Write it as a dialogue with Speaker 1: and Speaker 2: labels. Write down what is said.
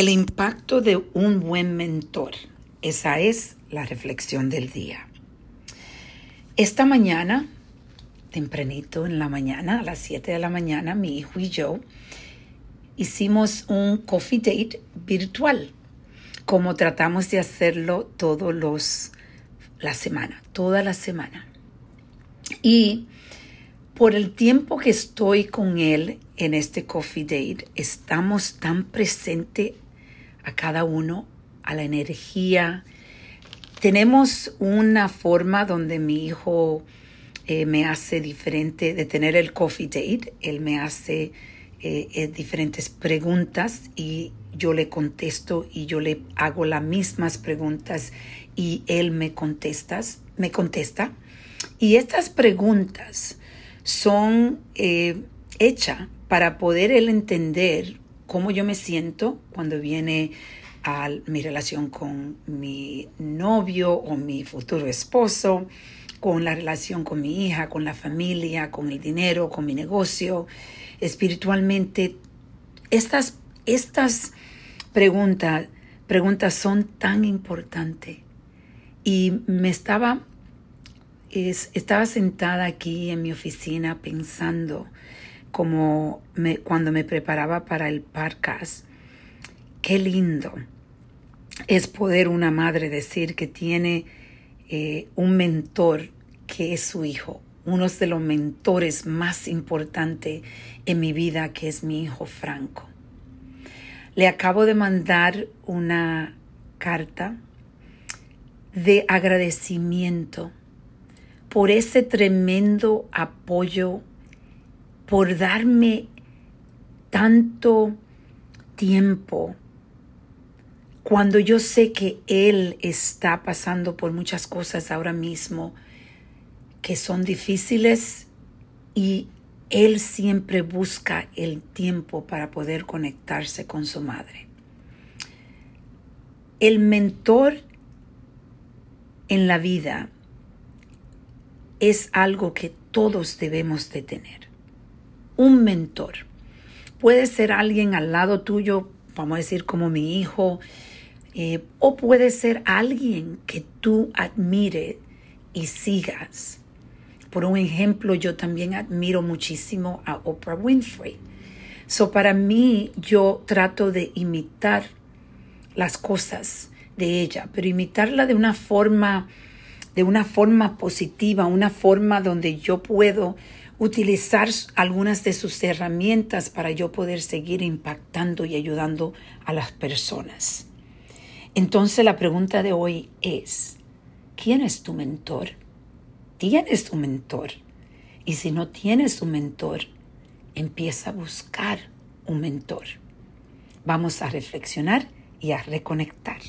Speaker 1: El impacto de un buen mentor. Esa es la reflexión del día. Esta mañana, tempranito en la mañana, a las 7 de la mañana, mi hijo y yo hicimos un coffee date virtual, como tratamos de hacerlo todos los la semana, toda la semana. Y por el tiempo que estoy con él en este coffee date, estamos tan presentes a cada uno, a la energía. Tenemos una forma donde mi hijo eh, me hace diferente de tener el coffee date. Él me hace eh, eh, diferentes preguntas y yo le contesto y yo le hago las mismas preguntas y él me contesta, me contesta. Y estas preguntas son hechas para poder él entender cómo yo me siento cuando viene a mi relación con mi novio o mi futuro esposo, con la relación con mi hija, con la familia, con el dinero, con mi negocio, espiritualmente. Estas, estas preguntas, preguntas son tan importantes. Y me estaba, estaba sentada aquí en mi oficina pensando como me, cuando me preparaba para el podcast, qué lindo es poder una madre decir que tiene eh, un mentor que es su hijo, uno de los mentores más importantes en mi vida, que es mi hijo Franco. Le acabo de mandar una carta de agradecimiento por ese tremendo apoyo por darme tanto tiempo cuando yo sé que Él está pasando por muchas cosas ahora mismo que son difíciles y Él siempre busca el tiempo para poder conectarse con su madre. El mentor en la vida es algo que todos debemos de tener un mentor. Puede ser alguien al lado tuyo, vamos a decir como mi hijo, eh, o puede ser alguien que tú admire y sigas. Por un ejemplo, yo también admiro muchísimo a Oprah Winfrey. So para mí, yo trato de imitar las cosas de ella, pero imitarla de una forma, de una forma positiva, una forma donde yo puedo utilizar algunas de sus herramientas para yo poder seguir impactando y ayudando a las personas. Entonces la pregunta de hoy es, ¿quién es tu mentor? ¿Tienes un mentor? Y si no tienes un mentor, empieza a buscar un mentor. Vamos a reflexionar y a reconectar.